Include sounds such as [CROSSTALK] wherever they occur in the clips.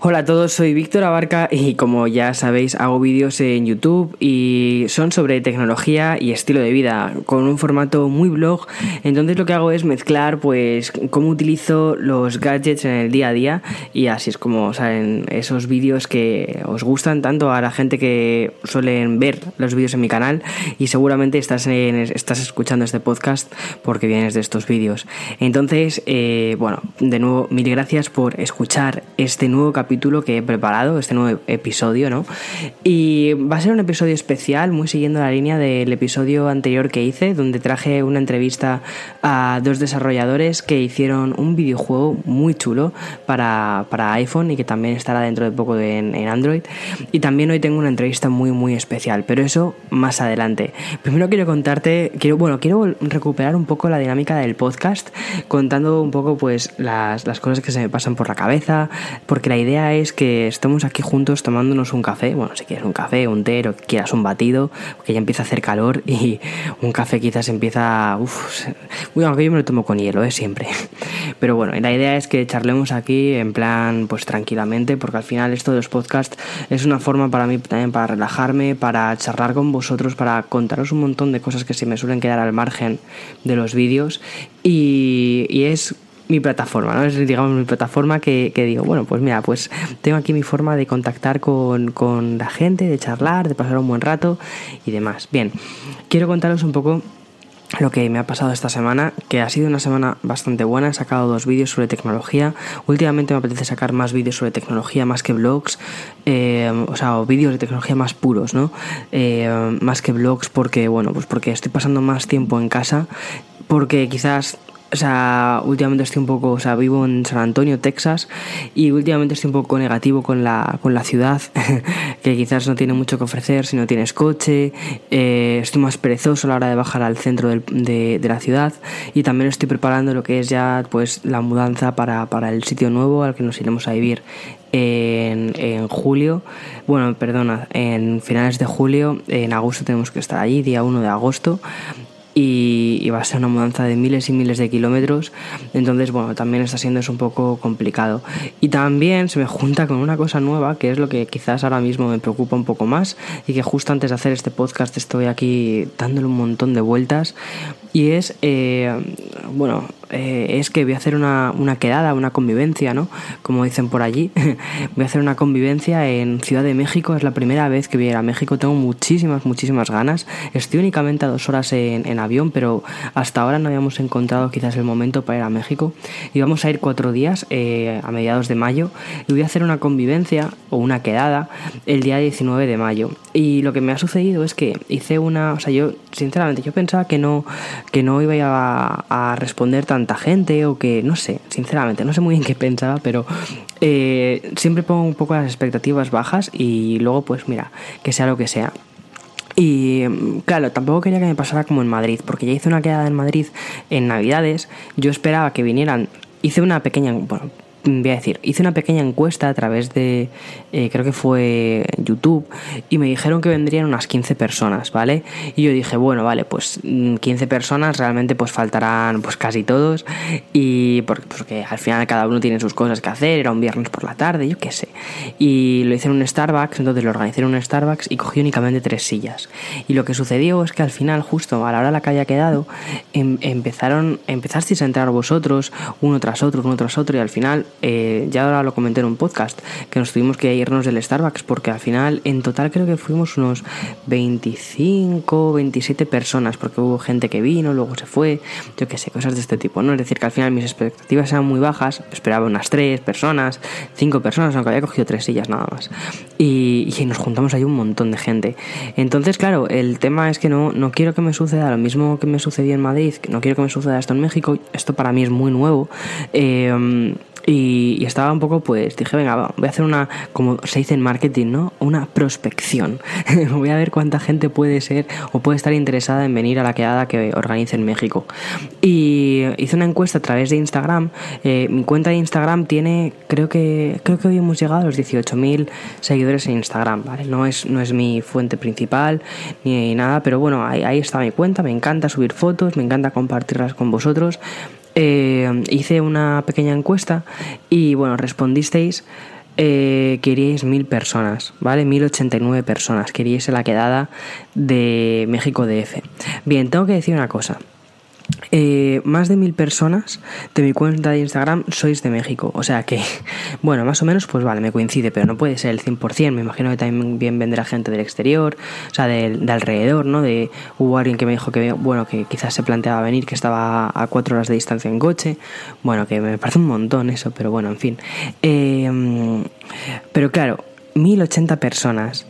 Hola a todos, soy Víctor Abarca y como ya sabéis hago vídeos en YouTube y son sobre tecnología y estilo de vida con un formato muy blog. Entonces lo que hago es mezclar pues cómo utilizo los gadgets en el día a día y así es como salen esos vídeos que os gustan tanto a la gente que suelen ver los vídeos en mi canal y seguramente estás, estás escuchando este podcast porque vienes de estos vídeos. Entonces, eh, bueno, de nuevo mil gracias por escuchar este nuevo capítulo que he preparado, este nuevo episodio, ¿no? Y va a ser un episodio especial, muy siguiendo la línea del episodio anterior que hice, donde traje una entrevista a dos desarrolladores que hicieron un videojuego muy chulo para, iPhone y que también estará dentro de poco en, Android. Y también hoy tengo una entrevista muy, muy especial, pero eso más adelante. Primero quiero contarte, quiero, bueno, quiero recuperar un poco la dinámica del podcast, contando un poco pues las, las cosas que se me pasan por la cabeza, porque la idea es que estemos aquí juntos tomándonos un café. Bueno, si quieres un café, un té o quieras un batido, porque ya empieza a hacer calor y un café quizás empieza. Uf, bueno, aunque yo me lo tomo con hielo, ¿eh? Siempre. [LAUGHS] Pero bueno, la idea es que charlemos aquí en plan, pues tranquilamente, porque al final esto de los podcasts es una forma para mí también para relajarme, para charlar con vosotros, para contaros un montón de cosas que se me suelen quedar al margen de los vídeos. Y es mi plataforma, ¿no? Es, digamos, mi plataforma que, digo, bueno, pues mira, pues tengo aquí mi forma de contactar con, con la gente, de charlar, de pasar un buen rato y demás. Bien, quiero contaros un poco lo que me ha pasado esta semana, que ha sido una semana bastante buena. He sacado dos vídeos sobre tecnología. Últimamente me apetece sacar más vídeos sobre tecnología más que blogs, eh, o sea, vídeos de tecnología más puros, ¿no? Eh, más que blogs, porque, bueno, pues porque estoy pasando más tiempo en casa, porque quizás o sea, últimamente estoy un poco, o sea, vivo en San Antonio, Texas, y últimamente estoy un poco negativo con la, con la ciudad, [LAUGHS] que quizás no tiene mucho que ofrecer si no tienes coche, eh, estoy más perezoso a la hora de bajar al centro de, de, la ciudad, y también estoy preparando lo que es ya, pues, la mudanza para, para el sitio nuevo al que nos iremos a vivir en, en, julio, bueno, perdona, en finales de julio, en agosto tenemos que estar allí, día 1 de agosto, y, va a ser una mudanza de miles y miles de kilómetros. Entonces, bueno, también está siendo eso un poco complicado. Y también se me junta con una cosa nueva, que es lo que quizás ahora mismo me preocupa un poco más y que justo antes de hacer este podcast estoy aquí dándole un montón de vueltas. Y es, eh, bueno, eh, es que voy a hacer una, una, quedada, una convivencia, ¿no? Como dicen por allí. [LAUGHS] voy a hacer una convivencia en Ciudad de México. Es la primera vez que voy a ir a México. Tengo muchísimas, muchísimas ganas. Estoy únicamente a dos horas en, avión, pero hasta ahora no habíamos encontrado quizás el momento para ir a México. Y vamos a ir cuatro días eh, a mediados de mayo. Y voy a hacer una convivencia o una quedada el día 19 de mayo. Y lo que me ha sucedido es que hice una... O sea, yo, sinceramente, yo pensaba que no, que no iba a, a responder tan gente o que, no sé, sinceramente, no sé muy bien qué pensaba, pero eh, siempre pongo un poco las expectativas bajas y luego pues mira, que sea lo que sea. Y claro, tampoco quería que me pasara como en Madrid, porque ya hice una quedada en Madrid en Navidades, yo esperaba que vinieran, hice una pequeña, bueno, voy a decir, hice una pequeña encuesta a través de, eh, creo que fue YouTube, y me dijeron que vendrían unas 15 personas, ¿vale? Y yo dije, bueno, vale, pues 15 mm, personas, realmente pues faltarán pues casi todos, y porque, porque al final cada uno tiene sus cosas que hacer, era un viernes por la tarde, yo qué sé. Y lo hice en un Starbucks, entonces lo organicé en un Starbucks y cogí únicamente tres sillas. Y lo que sucedió es que al final, justo a la hora de la que haya quedado, em, empezaron, empezasteis a entrar vosotros, uno tras otro, uno tras otro, y al final eh, ya ahora lo comenté en un podcast, que nos tuvimos que irnos del Starbucks porque al final en total creo que fuimos unos 25, 27 personas porque hubo gente que vino, luego se fue, yo qué sé, cosas de este tipo, ¿no? Es decir, que al final mis expectativas eran muy bajas, esperaba unas 3 personas, 5 personas, aunque había cogido 3 sillas nada más. Y, nos juntamos ahí un montón de gente. Entonces, claro, el tema es que no, no quiero que me suceda lo mismo que me sucedió en Madrid, que no quiero que me suceda esto en México, esto para mí es muy nuevo. Eh, y, estaba un poco, pues dije, venga, voy a hacer una, como se dice en marketing, ¿no? Una prospección. [LAUGHS] voy a ver cuánta gente puede ser o puede estar interesada en venir a la quedada que organice en México. Y hice una encuesta a través de Instagram. Eh, mi cuenta de Instagram tiene, creo que, creo que hoy hemos llegado a los 18.000 seguidores en Instagram, ¿vale? No es, no es mi fuente principal ni nada, pero bueno, ahí, ahí está mi cuenta. Me encanta subir fotos, me encanta compartirlas con vosotros. Eh, hice una pequeña encuesta y bueno, respondisteis eh, queríais mil personas, ¿vale? 1089 personas, queríais la quedada de México DF. Bien, tengo que decir una cosa. Eh, más de mil personas de mi cuenta de Instagram sois de México. O sea que, [LAUGHS] bueno, más o menos, pues vale, me coincide, pero no puede ser el 100%. Me imagino que también vendrá gente del exterior, o sea, de, alrededor, ¿no? De, hubo alguien que me dijo que, bueno, que quizás se planteaba venir, que estaba a cuatro horas de distancia en coche. Bueno, que me parece un montón eso, pero bueno, en fin. Eh, pero claro, 1080 personas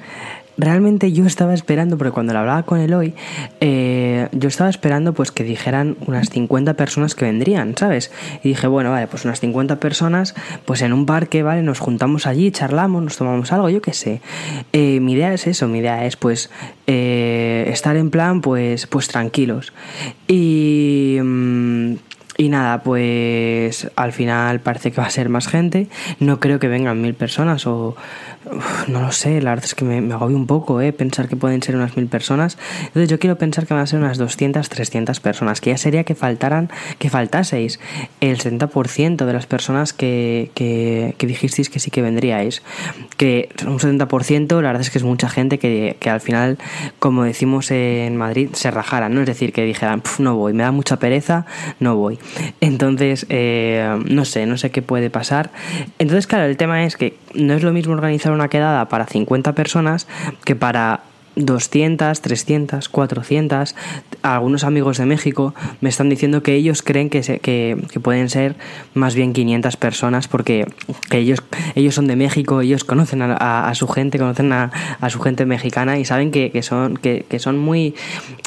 realmente yo estaba esperando, porque cuando lo hablaba con él hoy, eh, yo estaba esperando pues que dijeran unas 50 personas que vendrían, ¿sabes? Y dije, bueno, vale, pues unas 50 personas, pues en un parque, ¿vale? Nos juntamos allí, charlamos, nos tomamos algo, yo qué sé. Eh, mi idea es eso, mi idea es pues eh, estar en plan pues, pues tranquilos. Y... Mm, y nada, pues al final parece que va a ser más gente. No creo que vengan mil personas o no lo sé, la verdad es que me, me agobio un poco, ¿eh? Pensar que pueden ser unas mil personas. Entonces yo quiero pensar que van a ser unas 200, 300 personas, que ya sería que faltaran, que faltaseis el 70% de las personas que, que, dijisteis que sí que vendríais. Que un 70% la verdad es que es mucha gente que, que al final, como decimos en Madrid, se rajaran, ¿no? Es decir, que dijeran, no voy, me da mucha pereza, no voy. Entonces, eh, no sé, no sé qué puede pasar. Entonces, claro, el tema es que no es lo mismo organizar una quedada para 50 personas que para 200, 300, 400. Algunos amigos de México me están diciendo que ellos creen que, que, pueden ser más bien 500 personas porque que ellos, ellos son de México, ellos conocen a, su gente, conocen a, su gente mexicana y saben que, son, que, son muy...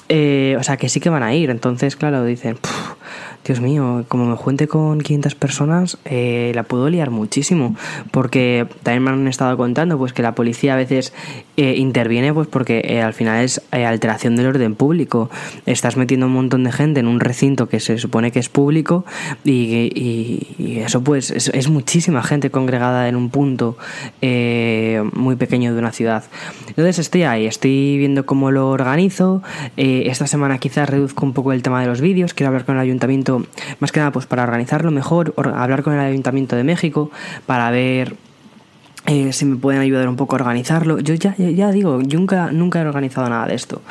Eh, o sea, que sí que van a ir. Entonces, claro, dicen... Dios mío, como me junte con 500 personas, eh, la puedo liar muchísimo. Porque también me han estado contando pues que la policía a veces eh, interviene pues porque eh, al final es alteración del orden público. Estás metiendo un montón de gente en un recinto que se supone que es público y, eso pues es, muchísima gente congregada en un punto muy pequeño de una ciudad. Entonces estoy ahí, estoy viendo cómo lo organizo. esta semana quizás reduzco un poco el tema de los vídeos, quiero hablar con el ayuntamiento más que nada pues para organizarlo mejor, hablar con el Ayuntamiento de México para ver eh, si me pueden ayudar un poco a organizarlo. Yo ya, ya, digo, nunca, nunca he organizado nada de esto.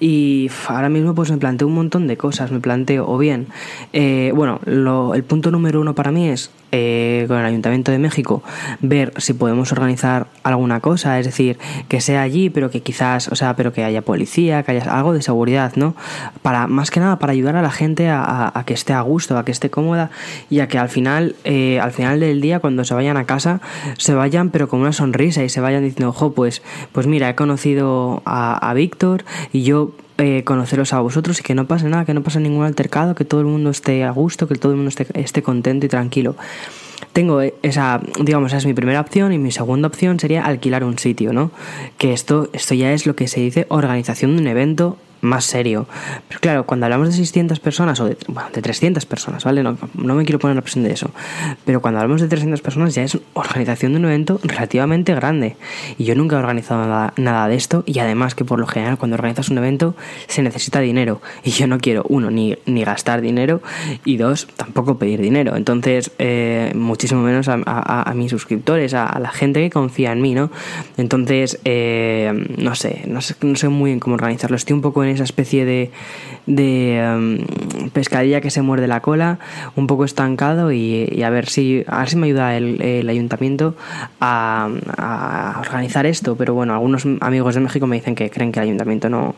Y ahora mismo pues me planteo un montón de cosas. Me planteo, o bien, eh, bueno, el punto número uno para mí es eh, con el Ayuntamiento de México ver si podemos organizar alguna cosa, es decir, que sea allí, pero que quizás, o sea, pero que haya policía, que haya algo de seguridad, ¿no? Para, más que nada, para ayudar a la gente a, que esté a gusto, a que esté cómoda y a que al final, eh, al final del día, cuando se vayan a casa, se vayan pero con una sonrisa y se vayan diciendo, ojo, pues, pues mira, he conocido a, a Víctor y yo eh, conoceros a vosotros y que no pase nada, que no pase ningún altercado, que todo el mundo esté a gusto, que todo el mundo esté, esté contento y tranquilo. Tengo esa, digamos, esa es mi primera opción y mi segunda opción sería alquilar un sitio, ¿no? Que esto, esto ya es lo que se dice organización de un evento más serio. Pero claro, cuando hablamos de 600 personas o de, bueno, de 300 personas, ¿vale? No, no, me quiero poner la presión de eso. Pero cuando hablamos de 300 personas ya es organización de un evento relativamente grande. Y yo nunca he organizado nada, nada de esto. Y además que por lo general cuando organizas un evento se necesita dinero. Y yo no quiero, uno, ni, ni gastar dinero. Y dos, tampoco pedir dinero. Entonces, eh, muchísimo menos a, a, mis suscriptores, a, la gente que confía en mí, ¿no? Entonces, eh, no sé, no sé, no sé muy bien cómo organizarlo. Estoy un poco en esa especie de, de em, pescadilla que se muerde la cola, un poco estancado y, a ver si a ver si me ayuda el, ayuntamiento a, organizar esto. Pero bueno, algunos amigos de México me dicen que creen que el ayuntamiento no,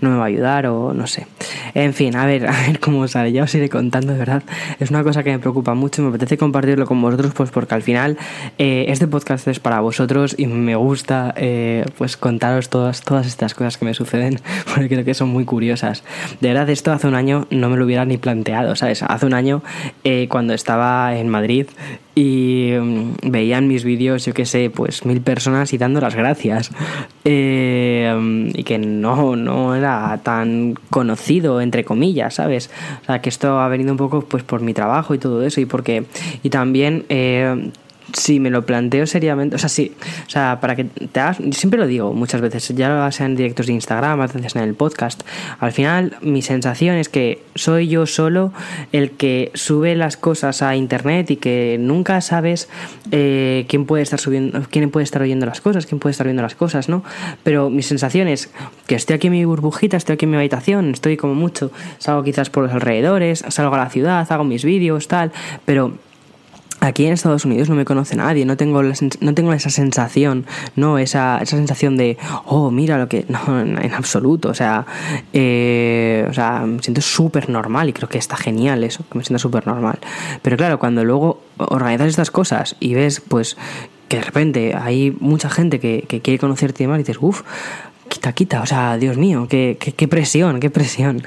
no me va a ayudar o no sé. En fin, a ver, [LAUGHS] a ver cómo sale. Ya os iré contando, de verdad. Es una cosa que me preocupa mucho y me apetece compartirlo con vosotros, pues porque al final eh, este podcast es para vosotros y me gusta eh, pues contaros todas, todas estas cosas que me suceden, [LAUGHS] porque creo que son muy curiosas. De verdad, esto hace un año no me lo hubiera ni planteado, ¿sabes? Hace un año, eh, cuando estaba en Madrid y mm, veían mis vídeos, yo qué sé, pues mil personas y dando las gracias. Eh, y que no, no era tan conocido, entre comillas, ¿sabes? O sea, que esto ha venido un poco pues por mi trabajo y todo eso y porque... Y también... Eh, si me lo planteo seriamente, o sea, sí, o sea, para que te hagas, yo siempre lo digo muchas veces, ya sea en directos de Instagram, en el podcast, al final mi sensación es que soy yo solo el que sube las cosas a internet y que nunca sabes eh, quién puede estar subiendo, quién puede estar oyendo las cosas, quién puede estar viendo las cosas, ¿no? Pero mi sensación es que estoy aquí en mi burbujita, estoy aquí en mi habitación, estoy como mucho, salgo quizás por los alrededores, salgo a la ciudad, hago mis vídeos, tal, pero Aquí en Estados Unidos no me conoce nadie, no tengo, no tengo esa sensación, no esa, esa sensación de, oh, mira lo que. [LAUGHS] No, en, absoluto, o sea, eh, o sea, me siento súper normal y creo que está genial eso, que me siento súper normal. Pero claro, cuando luego organizas estas cosas y ves, pues, que de repente hay mucha gente que, que quiere conocerte y demás, y dices, uff, quita, quita, o sea, Dios mío, qué, qué, presión, qué presión.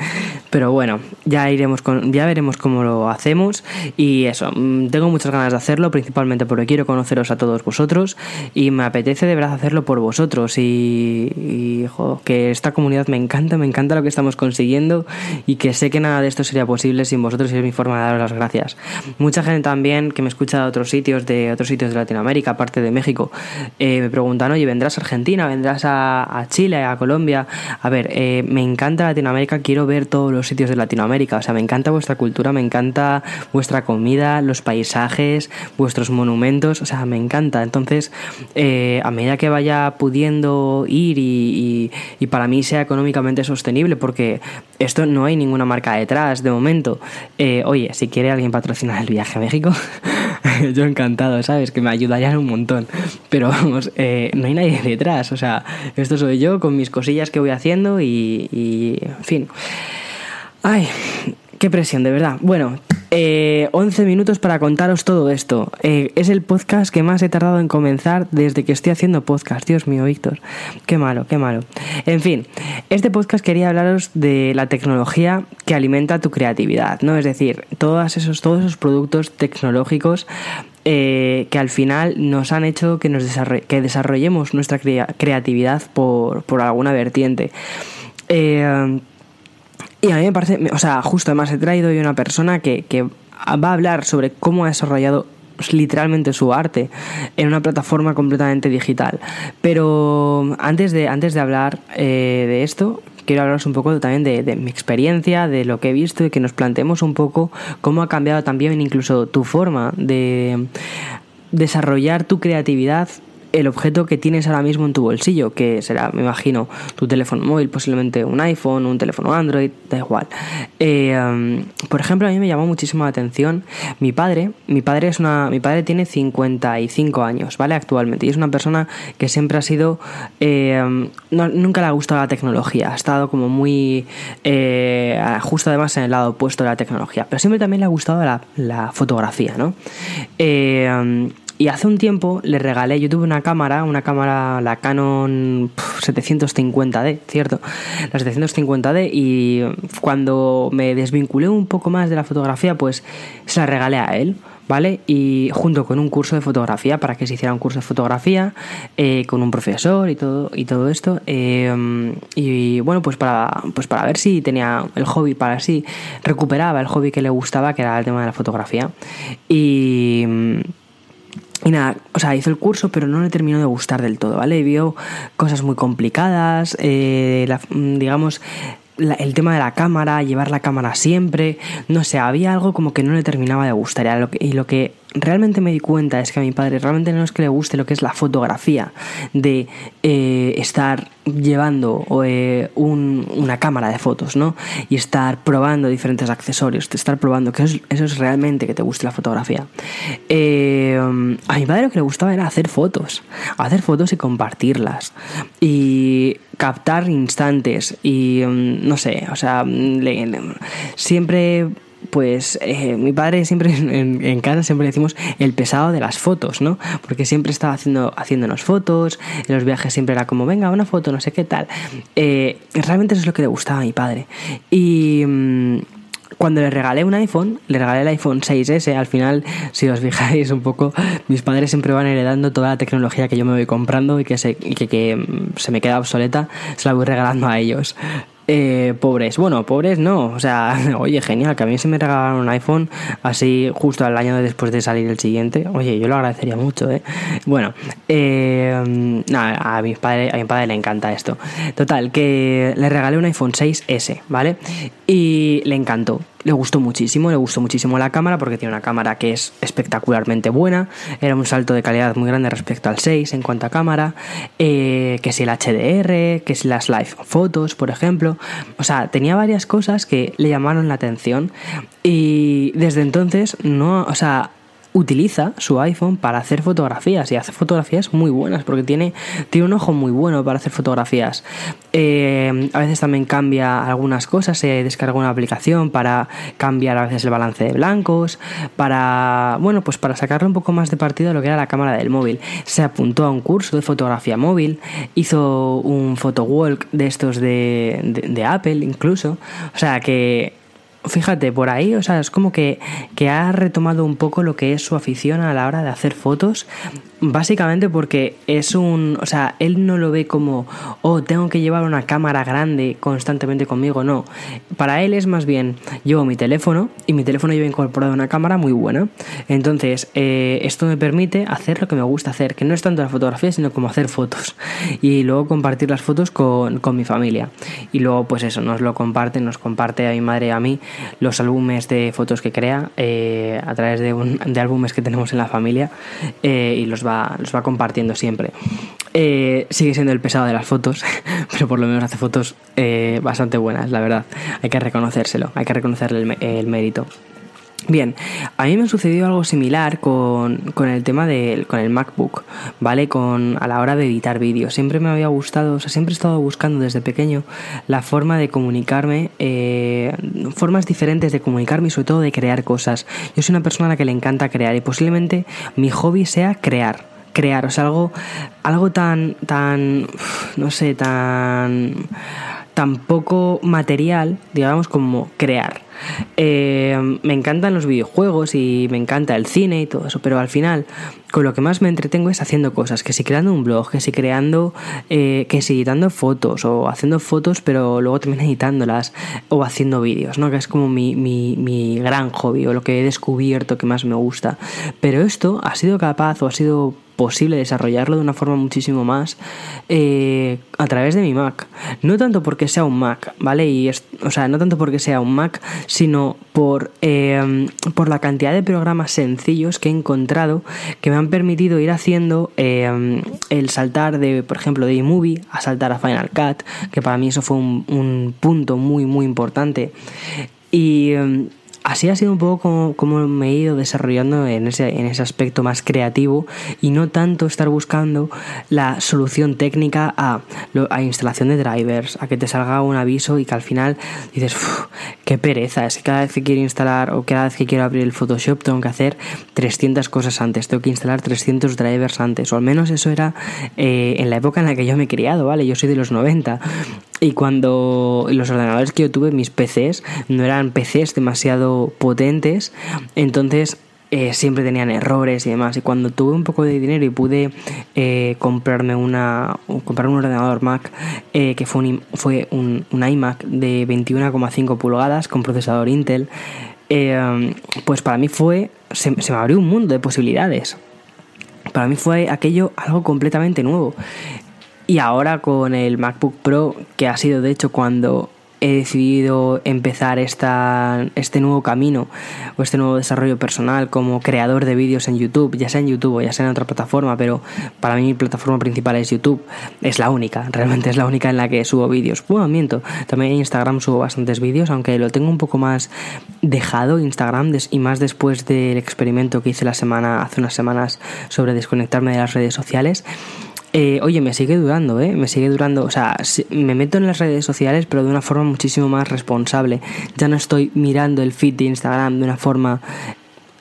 Pero bueno, ya iremos con, ya veremos cómo lo hacemos y eso, mm, tengo muchas ganas de hacerlo, principalmente porque quiero conoceros a todos vosotros y me apetece de verdad hacerlo por vosotros y, que esta comunidad me encanta, me encanta lo que estamos consiguiendo y que sé que nada de esto sería posible sin vosotros y es mi forma de daros las gracias. Mucha gente también que me escucha de otros sitios, de otros sitios de Latinoamérica, aparte de México, eh, me preguntan, oye, ¿vendrás a Argentina? ¿Vendrás a Chile? A Colombia. A ver, eh, me encanta Latinoamérica, quiero ver todos los sitios de Latinoamérica. O sea, me encanta vuestra cultura, me encanta vuestra comida, los paisajes, vuestros monumentos. O sea, me encanta. Entonces, eh, a medida que vaya pudiendo ir y, para mí sea económicamente sostenible, porque esto no hay ninguna marca detrás de momento. Eh, oye, si quiere alguien patrocinar el viaje a México, [LAUGHS] [LAUGHS] yo encantado, ¿sabes? Que me ayudarían un montón. Pero vamos, no hay nadie detrás. O sea, esto soy yo con mis cosillas que voy haciendo y, en fin. Ay, qué presión, de verdad. Bueno, eh, 11 minutos para contaros todo esto. Eh, es el podcast que más he tardado en comenzar desde que estoy haciendo podcast. Dios mío, Víctor. Qué malo, qué malo. En fin, este podcast quería hablaros de la tecnología que alimenta tu creatividad, ¿no? Es decir, todos esos, todos esos productos tecnológicos eh, que al final nos han hecho que, nos que desarrollemos nuestra creatividad por, alguna vertiente. Eh, y a mí me parece, o sea, justo además he traído hoy una persona que, va a hablar sobre cómo ha desarrollado literalmente su arte en una plataforma completamente digital. Pero antes de, antes de hablar eh, de esto, quiero hablaros un poco también de, mi experiencia, de lo que he visto y que nos planteemos un poco cómo ha cambiado también incluso tu forma de desarrollar tu creatividad el objeto que tienes ahora mismo en tu bolsillo, que será, me imagino, tu teléfono móvil, posiblemente un iPhone, un teléfono Android, da igual. Eh, por ejemplo, a mí me llamó muchísimo la atención mi padre. Mi padre es una, mi padre tiene 55 años, ¿vale? Actualmente y es una persona que siempre ha sido, eh, nunca le ha gustado la tecnología, ha estado como muy eh, justo además en el lado opuesto de la tecnología, pero siempre también le ha gustado la, fotografía, ¿no? Um, y hace un tiempo le regalé, yo tuve una cámara, una cámara, la Canon 750D, ¿cierto? La 750D y cuando me desvinculé un poco más de la fotografía, pues se la regalé a él. ¿vale? Y junto con un curso de fotografía, para que se hiciera un curso de fotografía, eh, con un profesor y todo, y todo esto. Eh, y bueno, pues para, pues para ver si tenía el hobby, para si recuperaba el hobby que le gustaba, que era el tema de la fotografía. Y y nada, o sea, hizo el curso, pero no le terminó de gustar del todo, ¿vale? vio cosas muy complicadas, eh, digamos, el tema de la cámara, llevar la cámara siempre, no sé, había algo como que no le terminaba de gustar. y lo que realmente me di cuenta es que a mi padre realmente no es que le guste lo que es la fotografía, de eh, estar llevando eh, una cámara de fotos, ¿no? Y estar probando diferentes accesorios, estar probando, que eso, es realmente que te guste la fotografía. Eh, a mi padre lo que le gustaba era hacer fotos, hacer fotos y compartirlas. Y captar instantes y mm, no sé, o sea, siempre pues eh, mi padre siempre [LAUGHS] en, casa siempre decimos el pesado de las fotos, ¿no? Porque siempre estaba haciendo, haciéndonos fotos, en los viajes siempre era como, venga, una foto, no sé qué tal. Eh, realmente eso es lo que le gustaba a mi padre. Y mm, cuando le regalé un iPhone, le regalé el iPhone 6S, al final, si os fijáis un poco, mis padres siempre van heredando toda la tecnología que yo me voy comprando y que se, que, mm, se me queda obsoleta, se la voy regalando a ellos. Eh, pobres, bueno, pobres no, o sea, [LAUGHS] oye, genial, que a mí se me regalaron un iPhone así justo al año después de salir el siguiente, oye, yo lo agradecería mucho, ¿eh? Bueno, eh, nada, a mi, padre, a mi padre le encanta esto. Total, que le regalé un iPhone 6S, ¿vale? Y le encantó le gustó muchísimo, le gustó muchísimo la cámara porque tiene una cámara que es espectacularmente buena, era un salto de calidad muy grande respecto al 6 en cuanto a cámara, eh, que si el HDR, que si las live fotos, por ejemplo, o sea, tenía varias cosas que le llamaron la atención y desde entonces no, o sea, utiliza su iPhone para hacer fotografías y hace fotografías muy buenas porque tiene, tiene un ojo muy bueno para hacer fotografías. Eh, a veces también cambia algunas cosas, se descarga una aplicación para cambiar a veces el balance de blancos, para, bueno, pues para sacarle un poco más de partido a lo que era la cámara del móvil. Se apuntó a un curso de fotografía móvil, hizo un photowalk de estos de, de Apple incluso, o sea que fíjate, por ahí, o sea, es como que, que, ha retomado un poco lo que es su afición a la hora de hacer fotos Básicamente porque es un, o sea, él no lo ve como, oh, tengo que llevar una cámara grande constantemente conmigo, no. Para él es más bien, llevo mi teléfono y mi teléfono lleva incorporado una cámara muy buena. Entonces, eh, esto me permite hacer lo que me gusta hacer, que no es tanto la fotografía, sino como hacer fotos. [LAUGHS] Y luego compartir las fotos con, con mi familia. Y luego, pues eso, nos lo comparte, nos comparte a mi madre y a mí los álbumes de fotos que crea eh, a través de, un, de álbumes que tenemos en la familia eh, y los los va compartiendo siempre. Eh, sigue siendo el pesado de las fotos, [LAUGHS] pero por lo menos hace fotos eh, bastante buenas, la verdad. Hay que reconocérselo, hay que reconocerle el, mérito. Bien, a mí me sucedió algo similar con, con el tema del con el MacBook, ¿vale? Con a la hora de editar vídeos. Siempre me había gustado, o sea, siempre he estado buscando desde pequeño la forma de comunicarme, eh, formas diferentes de comunicarme y sobre todo de crear cosas. Yo soy una persona a la que le encanta crear y posiblemente mi hobby sea crear crear, o sea, algo, algo tan, tan, no sé, tan, tan poco material, digamos, como crear. Eh, me encantan los videojuegos y me encanta el cine y todo eso, pero al final con lo que más me entretengo es haciendo cosas, que si creando un blog, que si creando, eh, que si editando fotos o haciendo fotos pero luego también editándolas o haciendo vídeos, ¿no? Que es como mi, mi, mi gran hobby o lo que he descubierto que más me gusta. Pero esto ha sido capaz o ha sido posible desarrollarlo de una forma muchísimo más eh, a través de mi Mac. No tanto porque sea un Mac, ¿vale? Y o sea, no tanto porque sea un Mac, sino por, eh, por la cantidad de programas sencillos que he encontrado que me han permitido ir haciendo eh, el saltar de, por ejemplo, de iMovie a saltar a Final Cut, que para mí eso fue un, un punto muy, muy importante. Y así ha sido un poco como, me he ido desarrollando en ese, en ese aspecto más creativo y no tanto estar buscando la solución técnica a, a instalación de drivers, a que te salga un aviso y que al final dices, qué pereza, es que cada vez que quiero instalar o cada vez que quiero abrir el Photoshop tengo que hacer 300 cosas antes, tengo que instalar 300 drivers antes, o al menos eso era eh, en la época en la que yo me he criado, ¿vale? Yo soy de los 90 y cuando los ordenadores que yo tuve, mis PCs, no eran PCs demasiado potentes, entonces eh, siempre tenían errores y demás. Y cuando tuve un poco de dinero y pude eh, comprarme una comprar un ordenador Mac eh, que fue un, fue un, iMac de 21,5 pulgadas con procesador Intel, pues para mí fue se me abrió un mundo de posibilidades. Para mí fue aquello algo completamente nuevo. Y ahora con el MacBook Pro, que ha sido de hecho cuando he decidido empezar esta, este nuevo camino o este nuevo desarrollo personal como creador de vídeos en YouTube, ya sea en YouTube o ya sea en otra plataforma, pero para mí mi plataforma principal es YouTube, es la única, [LAUGHS] realmente es la única en la que subo vídeos. Bueno, miento, también en Instagram subo bastantes vídeos, aunque lo tengo un poco más dejado Instagram y más después del experimento que hice la semana, hace unas semanas sobre desconectarme de las redes sociales. Eh, oye, me sigue durando, ¿eh? Me sigue durando. O sea, me meto en las redes sociales, pero de una forma muchísimo más responsable. Ya no estoy mirando el feed de Instagram de una forma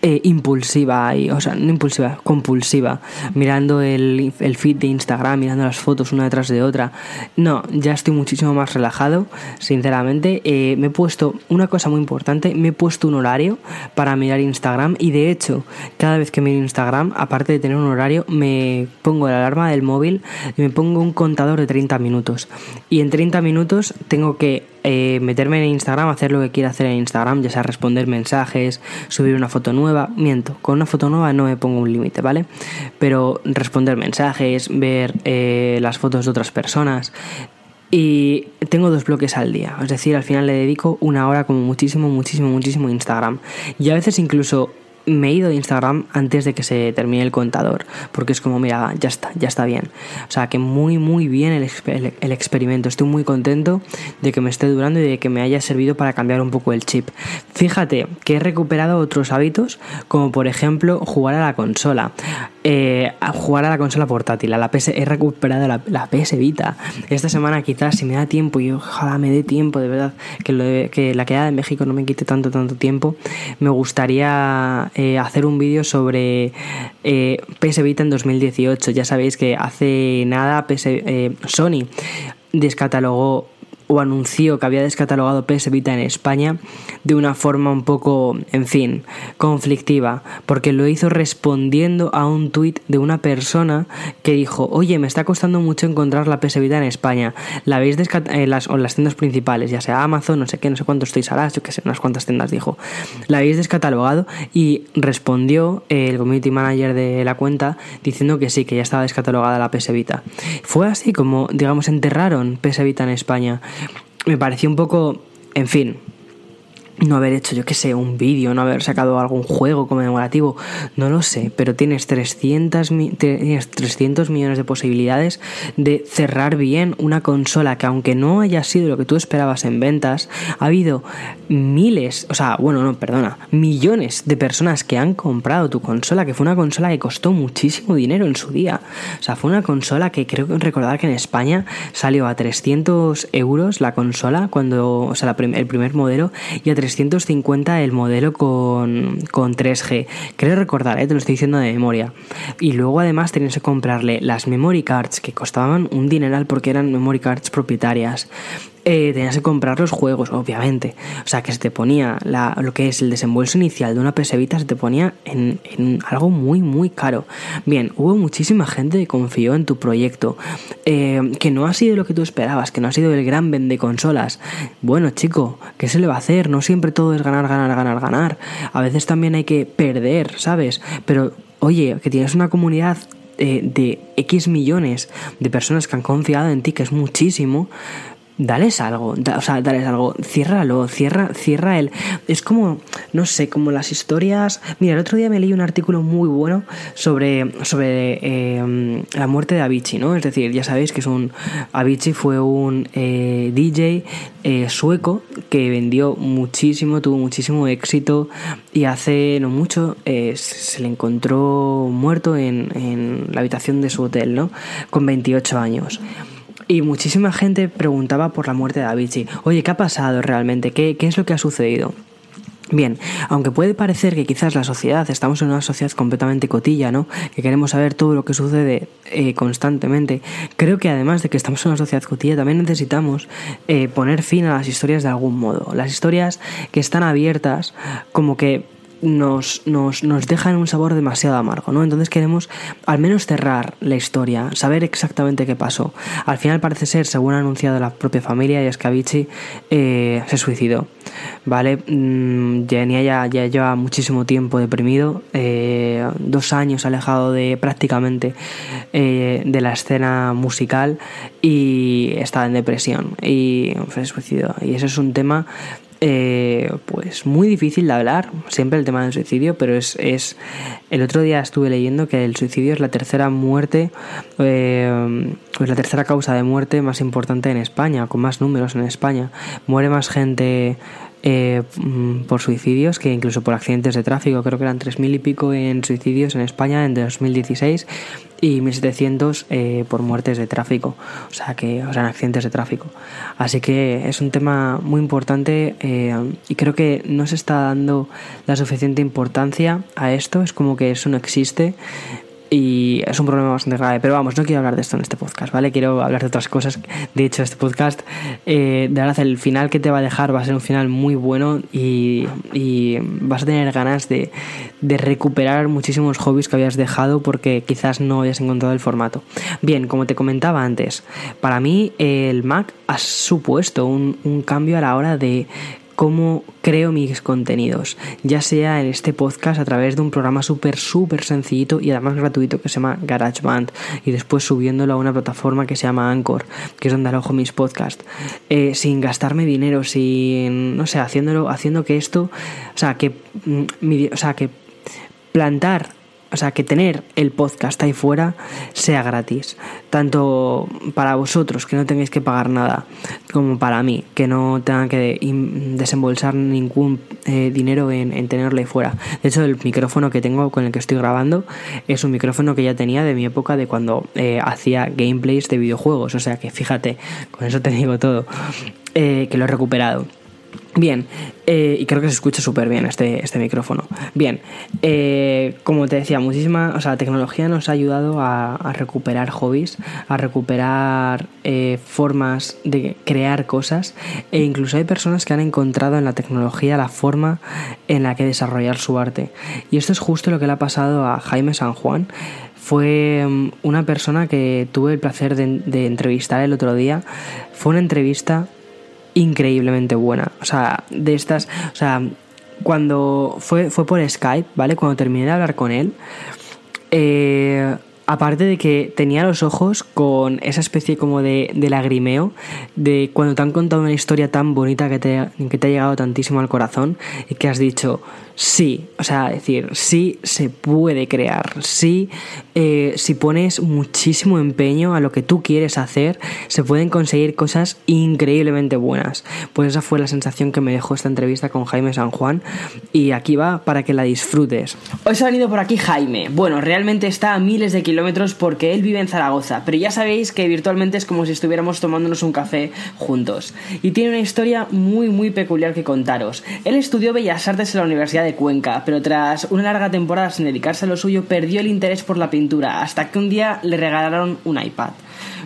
eh, impulsiva, y, o sea, no impulsiva, compulsiva, mirando el, el, feed de Instagram, mirando las fotos una detrás de otra. No, ya estoy muchísimo más relajado, sinceramente. Eh, me he puesto una cosa muy importante, me he puesto un horario para mirar Instagram y de hecho, cada vez que miro Instagram, aparte de tener un horario, me pongo la alarma del móvil y me pongo un contador de 30 minutos. Y en 30 minutos tengo que eh, meterme en Instagram, hacer lo que quiera hacer en Instagram, ya sea responder mensajes, subir una foto nueva. Miento, con una foto nueva no me pongo un límite, ¿vale? Pero responder mensajes, ver eh, las fotos de otras personas. Y tengo dos bloques al día, es decir, al final le dedico una hora como muchísimo, muchísimo, muchísimo a Instagram. Y a veces incluso me he ido de Instagram antes de que se termine el contador, porque es como, mira, ya está, ya está bien. O sea, que muy, muy bien el, el, experimento. Estoy muy contento de que me esté durando y de que me haya servido para cambiar un poco el chip. Fíjate que he recuperado otros hábitos, como por ejemplo jugar a la consola. Eh, a jugar a la consola portátil, a la PS, he recuperado la, PS Vita. Esta semana quizás si me da tiempo y ojalá me dé tiempo, de verdad, que, lo que la queda de México no me quite tanto, tanto tiempo, me gustaría eh, hacer un vídeo sobre eh, PS Vita en 2018. Ya sabéis que hace nada PS, Sony descatalogó o anunció que había descatalogado PS Vita en España de una forma un poco, en fin, conflictiva, porque lo hizo respondiendo a un tuit de una persona que dijo, oye, me está costando mucho encontrar la PS Vita en España, la veis en las, las tiendas principales, ya sea Amazon, no sé qué, no sé cuántos estoy harás, yo qué sé, unas cuantas tiendas dijo, la habéis descatalogado y respondió el community manager de la cuenta diciendo que sí, que ya estaba descatalogada la PS Vita. Fue así como, digamos, enterraron PS Vita en España me pareció un poco, en fin, no haber hecho, yo qué sé, un vídeo, no haber sacado algún juego conmemorativo, no lo sé, pero tienes 300, tienes 300 millones de posibilidades de cerrar bien una consola que aunque no haya sido lo que tú esperabas en ventas, ha habido miles, o sea, bueno, no, perdona, millones de personas que han comprado tu consola, que fue una consola que costó muchísimo dinero en su día. O sea, fue una consola que creo que recordar que en España salió a 300 euros la consola, cuando, o sea, el primer modelo, y a 350 el modelo con, con 3G. Creo recordar, ¿eh? te lo estoy diciendo de memoria. Y luego además tenías que comprarle las memory cards que costaban un dineral porque eran memory cards propietarias eh, tenías que comprar los juegos, obviamente. O sea, que se te ponía lo que es el desembolso inicial de una PS Vita, se te ponía en, algo muy, muy caro. Bien, hubo muchísima gente que confió en tu proyecto, eh, que no ha sido lo que tú esperabas, que no ha sido el gran vende consolas. Bueno, chico, ¿qué se le va a hacer? No siempre todo es ganar, ganar, ganar, ganar. A veces también hay que perder, ¿sabes? Pero, oye, que tienes una comunidad eh, de X millones de personas que han confiado en ti, que es muchísimo, dales algo, o sea, dales algo, ciérralo, cierra, cierra el... Es como, no sé, como las historias... Mira, el otro día me leí un artículo muy bueno sobre, sobre em, la muerte de Avicii, ¿no? Es decir, ya sabéis que es un... Avicii fue un eh, DJ eh, sueco que vendió muchísimo, tuvo muchísimo éxito y hace no mucho eh, se le encontró muerto en, en la habitación de su hotel, ¿no? Con 28 años. Y muchísima gente preguntaba por la muerte de Avicii. Oye, ¿qué ha pasado realmente? ¿Qué, qué es lo que ha sucedido? Bien, aunque puede parecer que quizás la sociedad, estamos en una sociedad completamente cotilla, ¿no? Que queremos saber todo lo que sucede eh, constantemente, creo que además de que estamos en una sociedad cotilla, también necesitamos eh, poner fin a las historias de algún modo. Las historias que están abiertas, como que nos, nos, nos dejan un sabor demasiado amargo, ¿no? Entonces queremos al menos cerrar la historia, saber exactamente qué pasó. Al final parece ser, según ha anunciado la propia familia, y es eh, se suicidó, ¿vale? Mm, ya, ya lleva muchísimo tiempo deprimido, eh, dos años alejado de prácticamente eh, de la escena musical y está en depresión y se suicidó. Y eso es un tema eh, pues muy difícil de hablar, siempre el tema del suicidio, pero es, es el otro día estuve leyendo que el suicidio es la tercera muerte, eh, pues la tercera causa de muerte más importante en España, con más números en España. Muere más gente eh, mm, por suicidios que incluso por accidentes de tráfico. Creo que eran 3.000 y pico en suicidios en España en 2016 y 1.700 eh, por muertes de tráfico, o sea, que, o sea, en accidentes de tráfico. Así que es un tema muy importante eh, y creo que no se está dando la suficiente importancia a esto, es como que eso no existe y es un problema bastante grave. Pero vamos, no quiero hablar de esto en este podcast, ¿vale? Quiero hablar de otras cosas. De hecho, este podcast, eh, de verdad, el final que te va a dejar va a ser un final muy bueno y, vas a tener ganas de, de, recuperar muchísimos hobbies que habías dejado porque quizás no hayas encontrado el formato. Bien, como te comentaba antes, para mí el Mac ha supuesto un, un cambio a la hora de cómo creo mis contenidos, ya sea en este podcast a través de un programa súper, súper sencillito y además gratuito que se llama GarageBand y después subiéndolo a una plataforma que se llama Anchor, que es donde alojo mis podcasts, eh, sin gastarme dinero, sin, no sé, haciéndolo, haciendo que esto, o sea, que, mm, o sea, que plantar o sea, que tener el podcast ahí fuera sea gratis. Tanto para vosotros, que no tengáis que pagar nada, como para mí, que no tenga que desembolsar ningún eh, dinero en, tenerlo ahí fuera. De hecho, el micrófono que tengo con el que estoy grabando es un micrófono que ya tenía de mi época de cuando eh, hacía gameplays de videojuegos. O sea que fíjate, con eso te digo todo, eh, que lo he recuperado. Bien, eh, y creo que se escucha súper bien este, este micrófono. Bien, eh, como te decía, muchísima, o sea, la tecnología nos ha ayudado a, recuperar hobbies, a recuperar eh, formas de crear cosas, e incluso hay personas que han encontrado en la tecnología la forma en la que desarrollar su arte. Y esto es justo lo que le ha pasado a Jaime San Juan. Fue mm, una persona que tuve el placer de, de entrevistar el otro día. Fue una entrevista increíblemente buena. O sea, de estas, o sea, cuando fue, fue por Skype, ¿vale? Cuando terminé de hablar con él, eh, aparte de que tenía los ojos con esa especie como de, de, lagrimeo, de cuando te han contado una historia tan bonita que te, que te ha llegado tantísimo al corazón y que has dicho, sí, o sea, decir, sí se puede crear, sí, eh, si pones muchísimo empeño a lo que tú quieres hacer, se pueden conseguir cosas increíblemente buenas. Pues esa fue la sensación que me dejó esta entrevista con Jaime San Juan y aquí va para que la disfrutes. Hoy se ha venido por aquí Jaime. Bueno, realmente está a miles de kilómetros porque él vive en Zaragoza, pero ya sabéis que virtualmente es como si estuviéramos tomándonos un café juntos. Y tiene una historia muy, muy peculiar que contaros. Él estudió Bellas Artes en la Universidad de Cuenca, pero tras una larga temporada sin dedicarse a lo suyo perdió el interés por la pintura, hasta que un día le regalaron un iPad.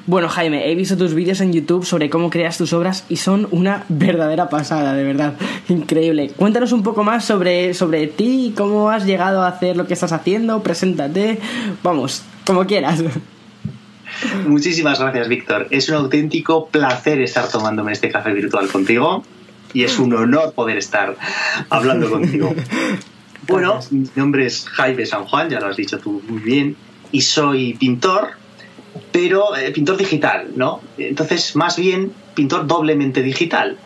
Bueno, Jaime, he visto tus vídeos en YouTube sobre cómo creas tus obras y son una verdadera pasada, de verdad. Increíble. Cuéntanos un poco más sobre, sobre ti, cómo has llegado a hacer lo que estás haciendo, preséntate. Vamos, como quieras. Muchísimas gracias, Víctor. Es un auténtico placer estar tomándome este café virtual contigo y es un honor poder estar hablando contigo. [LAUGHS] Bueno, mi nombre es Jaime San Juan, ya lo has dicho tú muy bien, y soy pintor, pero eh, pintor digital, ¿no? Entonces, más bien pintor doblemente digital,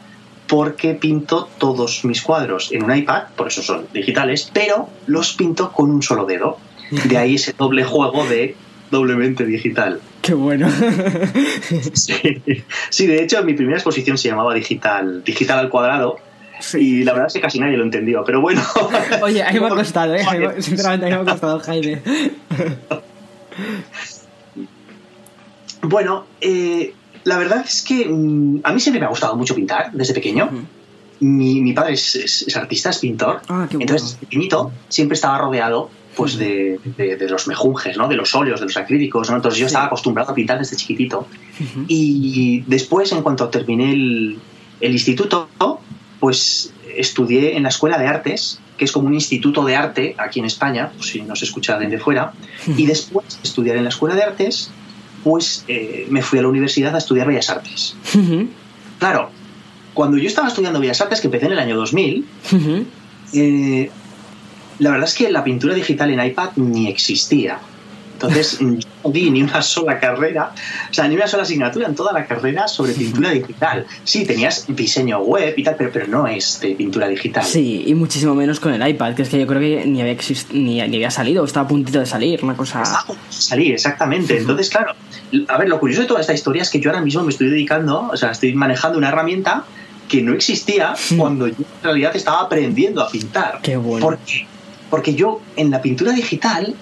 porque pinto todos mis cuadros en un iPad, por eso son digitales, pero los pinto con un solo dedo. De ahí ese doble juego de doblemente digital. Qué bueno. [LAUGHS] sí. de hecho mi primera exposición se llamaba Digital, Digital al cuadrado. Y la verdad es que casi nadie lo entendió, pero bueno. Oye, a mí me ha costado, ¿eh? [LAUGHS] Sinceramente, a mí me ha costado, Jaime. bueno, eh, la verdad es que mm, a mí siempre me ha gustado mucho pintar desde pequeño. mi, mi, padre es, artista, es pintor. Ah, Entonces, pequeñito, siempre estaba rodeado pues de, de, los mejunjes, ¿no? de los óleos, de los acrílicos. ¿no? Entonces yo estaba acostumbrado a pintar desde chiquitito. Y después, en cuanto terminé el, el, instituto, pues estudié en la Escuela de Artes, que es como un instituto de arte aquí en España, pues si no se escucha desde fuera. Y después de estudiar en la Escuela de Artes, pues eh, me fui a la universidad a estudiar Bellas Artes. Claro, cuando yo estaba estudiando Bellas Artes, que empecé en el año 2000, eh, la verdad es que la pintura digital en iPad ni existía. Entonces, [LAUGHS] no di ni una sola carrera, o sea, ni una sola asignatura en toda la carrera sobre pintura digital. Sí, tenías diseño web y tal, pero, pero no es de pintura digital. Sí, y muchísimo menos con el iPad, que es que yo creo que ni había, ni, había salido, estaba a puntito de salir, una cosa... Estaba a puntito de salir, exactamente. Entonces, claro, a ver, lo curioso de toda esta historia es que yo ahora mismo me estoy dedicando, o sea, estoy manejando una herramienta que no existía cuando yo en realidad estaba aprendiendo a pintar. Qué bueno. ¿Por qué? Porque yo en la pintura digital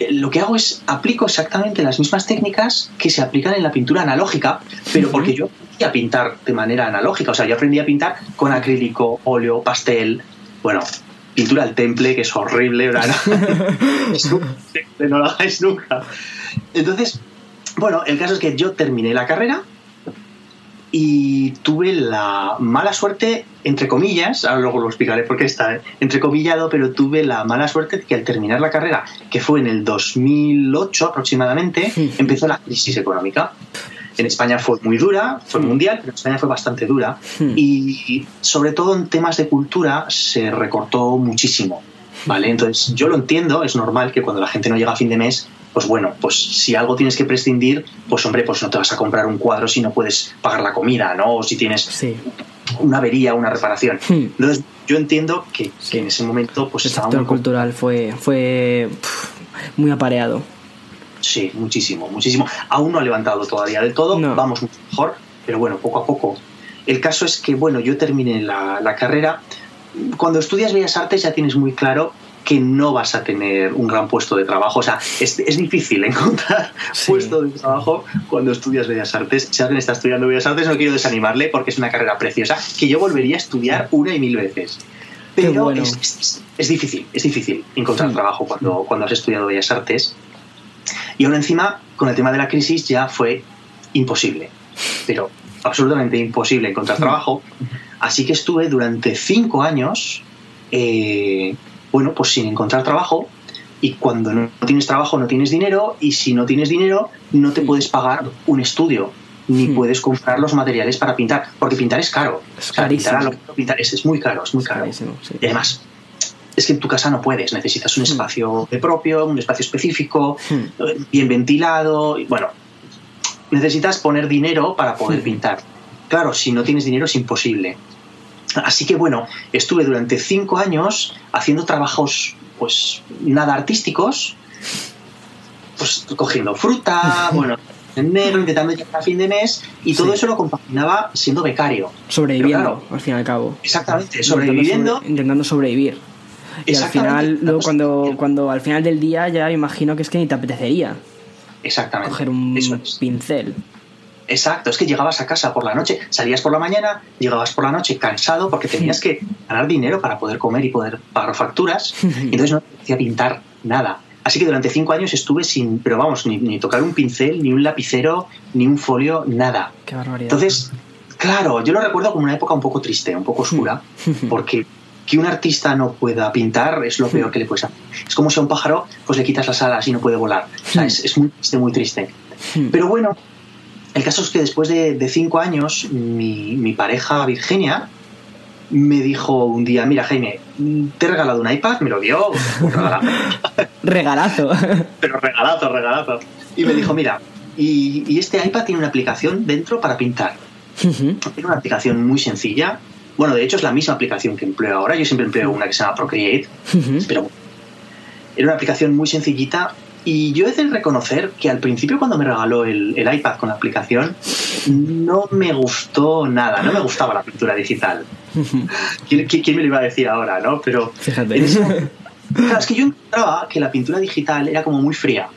eh, lo que hago es aplico exactamente las mismas técnicas que se aplican en la pintura analógica, pero porque yo aprendí a pintar de manera analógica, o sea, yo aprendí a pintar con acrílico, óleo, pastel, bueno, pintura al temple, que es horrible, ¿verdad? [LAUGHS] [LAUGHS] no lo hagáis nunca. Entonces, bueno, el caso es que yo terminé la carrera y tuve la mala suerte, entre comillas, ahora luego lo explicaré porque está entrecomillado, pero tuve la mala suerte de que al terminar la carrera, que fue en el 2008 aproximadamente, empezó la crisis económica. En España fue muy dura, fue mundial, pero en España fue bastante dura. Y sobre todo en temas de cultura se recortó muchísimo. ¿Vale? Entonces yo lo entiendo, es normal que cuando la gente no llega a fin de mes pues bueno, pues si algo tienes que prescindir, pues hombre, pues no te vas a comprar un cuadro si no puedes pagar la comida, ¿no? O si tienes una avería, una reparación. Hmm. Entonces, yo entiendo que, en ese momento, pues el sector cultural fue, fue muy apareado. Sí, muchísimo, muchísimo. Aún no ha levantado todavía del todo, vamos mucho mejor, pero bueno, poco a poco. El caso es que, bueno, yo terminé la, la carrera. Cuando estudias Bellas Artes ya tienes muy claro que no vas a tener un gran puesto de trabajo. O sea, es, difícil [LAUGHS] encontrar puesto de trabajo cuando estudias Bellas Artes. Si alguien está estudiando Bellas Artes, no quiero desanimarle porque es una carrera preciosa que yo volvería a estudiar una y mil veces. Pero es, difícil, es difícil encontrar trabajo cuando, cuando has estudiado Bellas Artes. Y aún encima, con el tema de la crisis ya fue imposible, pero absolutamente imposible encontrar trabajo. Así que estuve durante cinco años eh, bueno, pues sin encontrar trabajo y cuando no tienes trabajo no tienes dinero y si no tienes dinero no te puedes pagar un estudio ni puedes comprar los materiales para pintar, porque pintar es caro. Es pintar, es, muy caro, es muy caro. Y además, es que en tu casa no puedes, necesitas un espacio propio, un espacio específico, bien ventilado, y bueno, necesitas poner dinero para poder pintar. Claro, si no tienes dinero es imposible. Así que bueno, estuve durante cinco años haciendo trabajos, pues nada artísticos, pues cogiendo fruta, [LAUGHS] bueno, en negro, intentando llegar a fin de mes, y todo eso lo compaginaba siendo becario. Sobreviviendo, al fin y al cabo. Exactamente, sobreviviendo. intentando sobrevivir. Y al final, luego cuando, cuando al final del día ya imagino que es que ni te apetecería. Exactamente. Coger un pincel. Exacto, es que llegabas a casa por la noche, salías por la mañana, llegabas por la noche cansado porque tenías que ganar dinero para poder comer y poder pagar facturas, y [LAUGHS] entonces no te hacía pintar nada. Así que durante cinco años estuve sin, pero vamos, ni, tocar un pincel, ni un lapicero, ni un folio, nada. Qué barbaridad. Entonces, claro, yo lo recuerdo como una época un poco triste, un poco oscura, [LAUGHS] porque que un artista no pueda pintar es lo peor que le puedes hacer. Es como si a un pájaro pues le quitas las alas y no puede volar. O sea, [LAUGHS] es, es muy triste, muy triste. Pero bueno, el caso es que después de, cinco años, mi, pareja Virginia me dijo un día, mira Jaime, te he regalado un iPad, me lo dio, regalazo. [LAUGHS] [LAUGHS] Pero regalazo, regalazo. Y me dijo, mira, y, este iPad tiene una aplicación dentro para pintar. Tiene una aplicación muy sencilla. Bueno, de hecho es la misma aplicación que empleo ahora. Yo siempre empleo una que se llama Procreate. Pero era una aplicación muy sencillita y yo he de reconocer que al principio cuando me regaló el, iPad con la aplicación, no me gustó nada, no me gustaba la pintura digital. [LAUGHS] ¿Quién, me lo iba a decir ahora, no? Pero Fíjate. [LAUGHS] claro, es que yo encontraba que la pintura digital era como muy fría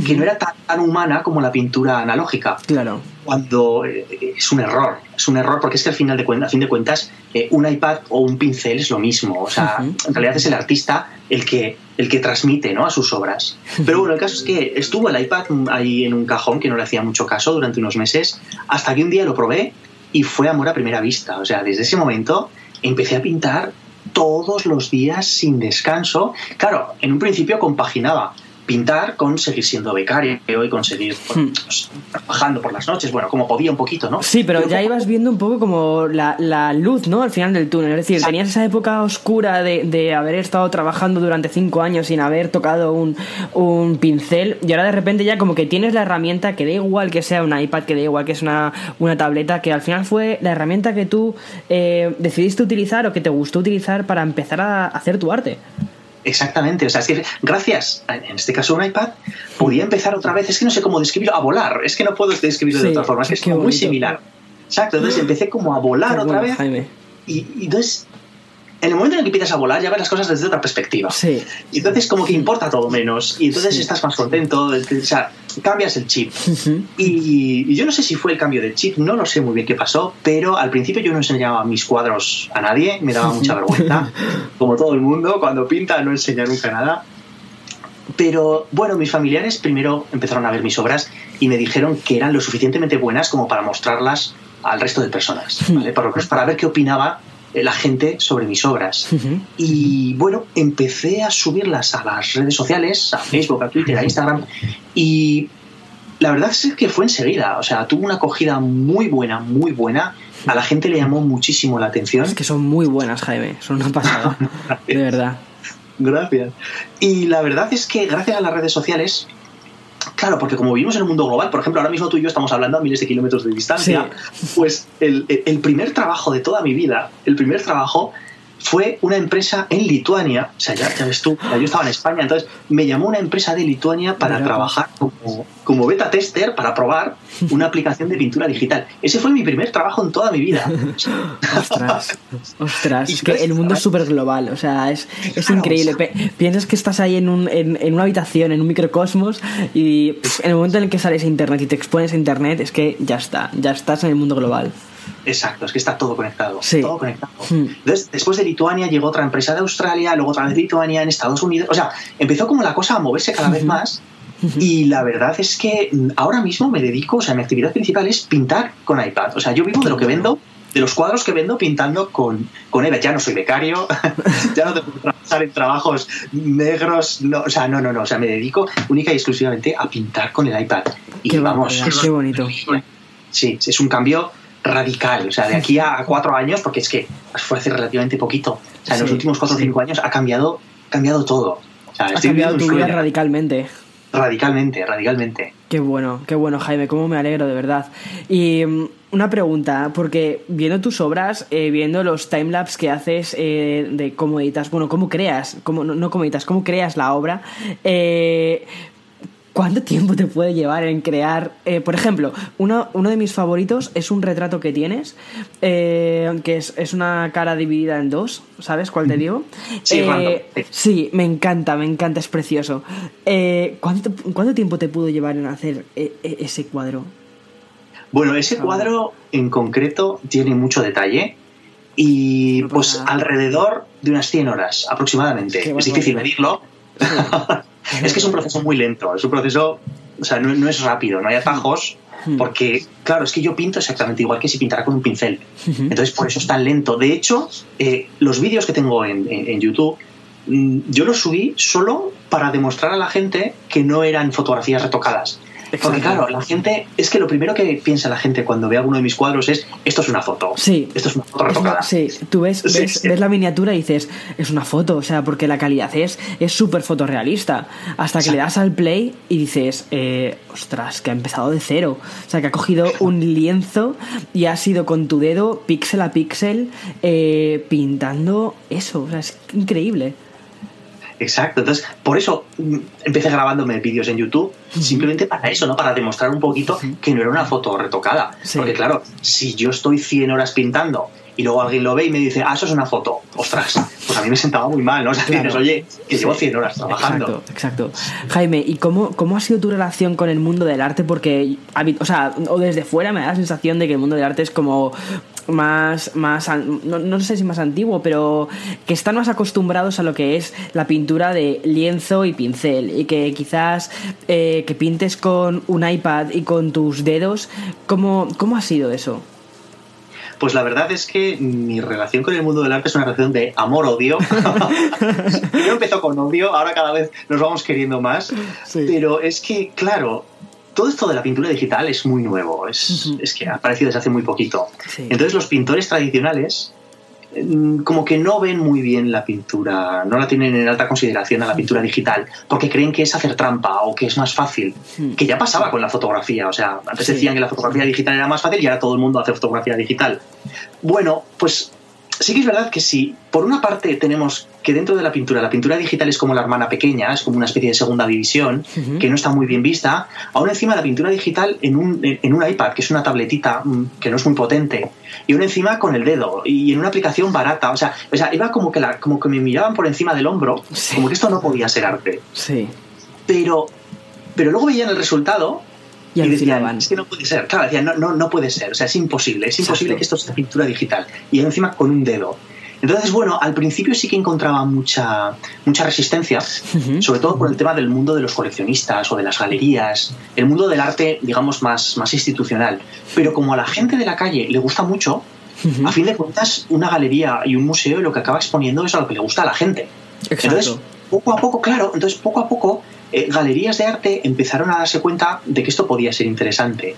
que no era tan, humana como la pintura analógica. Claro. Cuando eh, es un error, es un error porque es que al final de cuentas, a fin de cuentas, eh, un iPad o un pincel es lo mismo. O sea, en realidad es el artista el que, el que transmite ¿no? a sus obras. Pero bueno, el caso es que estuvo el iPad ahí en un cajón que no le hacía mucho caso durante unos meses, hasta que un día lo probé y fue amor a primera vista. O sea, desde ese momento empecé a pintar todos los días sin descanso. Claro, en un principio compaginaba pintar con seguir siendo becario y conseguir hmm. pues, trabajando por las noches, bueno, como podía un poquito, ¿no? Sí, pero, ya ibas viendo un poco como la, luz, ¿no? Al final del túnel. Es decir, tenías esa época oscura de, haber estado trabajando durante cinco años sin haber tocado un, pincel y ahora de repente ya como que tienes la herramienta que da igual que sea un iPad, que da igual que es una, una tableta, que al final fue la herramienta que tú eh, decidiste utilizar o que te gustó utilizar para empezar a hacer tu arte. Exactamente, o sea, es que gracias, en este caso un iPad, podía empezar otra vez, es que no sé cómo describirlo, a volar, es que no puedo describirlo de otra forma, es que es muy similar. Exacto, entonces empecé como a volar otra vez. Y, entonces en el momento en el que empiezas a volar ya ves las cosas desde otra perspectiva. Sí. Y entonces como que importa todo menos. Y entonces estás más contento. O sea, cambias el chip. y, yo no sé si fue el cambio de chip, no lo sé muy bien qué pasó, pero al principio yo no enseñaba mis cuadros a nadie, me daba mucha vergüenza. [LAUGHS] como todo el mundo, cuando pinta no enseña nunca nada. Pero bueno, mis familiares primero empezaron a ver mis obras y me dijeron que eran lo suficientemente buenas como para mostrarlas al resto de personas, ¿vale? Para, para ver qué opinaba la gente sobre mis obras. Y bueno, empecé a subirlas a las redes sociales, a Facebook, a Twitter, a Instagram, y la verdad es que fue enseguida, o sea, tuvo una acogida muy buena, muy buena. A la gente le llamó muchísimo la atención. Es que son muy buenas, Jaime, son una pasada, [LAUGHS] de verdad. Gracias. Y la verdad es que gracias a las redes sociales Claro, porque como vivimos en un mundo global, por ejemplo, ahora mismo tú y yo estamos hablando a miles de kilómetros de distancia, pues el, el, primer trabajo de toda mi vida, el primer trabajo fue una empresa en Lituania, o sea, ya, ves tú, yo estaba en España, entonces me llamó una empresa de Lituania para trabajar como, como, beta tester, para probar una aplicación de pintura digital. Ese fue mi primer trabajo en toda mi vida. [LAUGHS] ostras, ostras, es que el mundo es súper global, o sea, es, es increíble. Piensas que estás ahí en, un, en, en, una habitación, en un microcosmos, y en el momento en el que sales a Internet y te expones a Internet, es que ya está, ya estás en el mundo global. Exacto, es que está todo conectado. Todo conectado. Hmm. Entonces, después de Lituania llegó otra empresa de Australia, luego otra vez de Lituania, en Estados Unidos. O sea, empezó como la cosa a moverse cada vez más. Y la verdad es que ahora mismo me dedico, o sea, mi actividad principal es pintar con iPad. O sea, yo vivo de lo que vendo, de los cuadros que vendo pintando con, con Eva. Ya no soy becario, [LAUGHS] ya no tengo que trabajar en trabajos negros. No, o sea, no, no, no. O sea, me dedico única y exclusivamente a pintar con el iPad. Y qué vamos. qué bonito. Sí, es un cambio radical. O sea, de aquí a cuatro años, porque es que fue hace relativamente poquito. O sea, en los últimos cuatro o cinco años ha cambiado, cambiado todo. O sea, ha cambiado tu vida radicalmente. Radicalmente, radicalmente. Qué bueno, qué bueno, Jaime, cómo me alegro, de verdad. Y mm, una pregunta, porque viendo tus obras, eh, viendo los timelapse que haces eh, de cómo editas, bueno, cómo creas, cómo, no, no cómo editas, cómo creas la obra, eh, ¿Cuánto tiempo te puede llevar en crear? Eh, por ejemplo, uno, uno, de mis favoritos es un retrato que tienes, eh, que es, es, una cara dividida en dos, ¿sabes cuál te digo? Sí, eh, sí me encanta, me encanta, es precioso. ¿cuánto, ¿Cuánto tiempo te pudo llevar en hacer ese cuadro? Bueno, ese cuadro en concreto tiene mucho detalle y pues alrededor de unas 100 horas aproximadamente. Es difícil medirlo. [LAUGHS] es que es un proceso muy lento, es un proceso, o sea, no, es rápido, no hay atajos, porque, claro, es que yo pinto exactamente igual que si pintara con un pincel. Entonces, por eso es tan lento. De hecho, eh, los vídeos que tengo en, en YouTube, mm, yo los subí solo para demostrar a la gente que no eran fotografías retocadas porque claro, la gente, es que lo primero que piensa la gente cuando ve alguno de mis cuadros es, esto es una foto. Sí. Esto es una foto retocada. sí, tú ves, ves, la miniatura y dices, es una foto, o sea, porque la calidad es súper fotorrealista. Hasta que le das al play y dices, eh, ostras, que ha empezado de cero. O sea, que ha cogido un lienzo y ha sido con tu dedo, píxel a píxel, eh, pintando eso. O sea, es increíble. Exacto, entonces por eso mm, empecé grabándome vídeos en YouTube, simplemente para eso, ¿no? Para demostrar un poquito que no era una foto retocada. Porque claro, si yo estoy 100 horas pintando y luego alguien lo ve y me dice, ah, eso es una foto, ostras, pues a mí me sentaba muy mal, ¿no? [LAUGHS] O sea, oye, que llevo 100 horas trabajando. Exacto, exacto. Jaime, ¿y cómo, cómo ha sido tu relación con el mundo del arte? Porque, o sea, o desde fuera me da la sensación de que el mundo del arte es como más, más no, sé si más antiguo, pero que están más acostumbrados a lo que es la pintura de lienzo y pincel y que quizás eh, que pintes con un iPad y con tus dedos, ¿cómo, cómo ha sido eso? Pues la verdad es que mi relación con el mundo del arte es una relación de amor-odio. [LAUGHS] Yo empezó con odio, ahora cada vez nos vamos queriendo más. Pero es que, claro, todo esto de la pintura digital es muy nuevo, es, es que ha aparecido desde hace muy poquito. Entonces los pintores tradicionales mm, como que no ven muy bien la pintura, no la tienen en alta consideración a la pintura digital, porque creen que es hacer trampa o que es más fácil, que ya pasaba con la fotografía, o sea, antes decían que la fotografía digital era más fácil y ahora todo el mundo hace fotografía digital. Bueno, pues sí que es verdad que si por una parte tenemos que dentro de la pintura, la pintura digital es como la hermana pequeña, es como una especie de segunda división, que no está muy bien vista, aún encima la pintura digital en un, en un iPad, que es una tabletita mm, que no es muy potente, y aún encima con el dedo, y en una aplicación barata, o sea, o sea iba como que, la, como que me miraban por encima del hombro, como que esto no podía ser arte. Sí. Pero, pero luego veían el resultado y, decían, es que no puede ser. Claro, decían, no, no, no puede ser. O sea, es imposible. Es imposible que esto sea pintura digital. Y encima con un dedo. Entonces, bueno, al principio sí que encontraba mucha, mucha resistencia, sobre todo por el tema del mundo de los coleccionistas o de las galerías, el mundo del arte, digamos, más, más institucional. Pero como a la gente de la calle le gusta mucho, a fin de cuentas, una galería y un museo lo que acaba exponiendo es a lo que le gusta a la gente. Entonces, poco a poco, claro, entonces poco a poco eh, galerías de arte empezaron a darse cuenta de que esto podía ser interesante.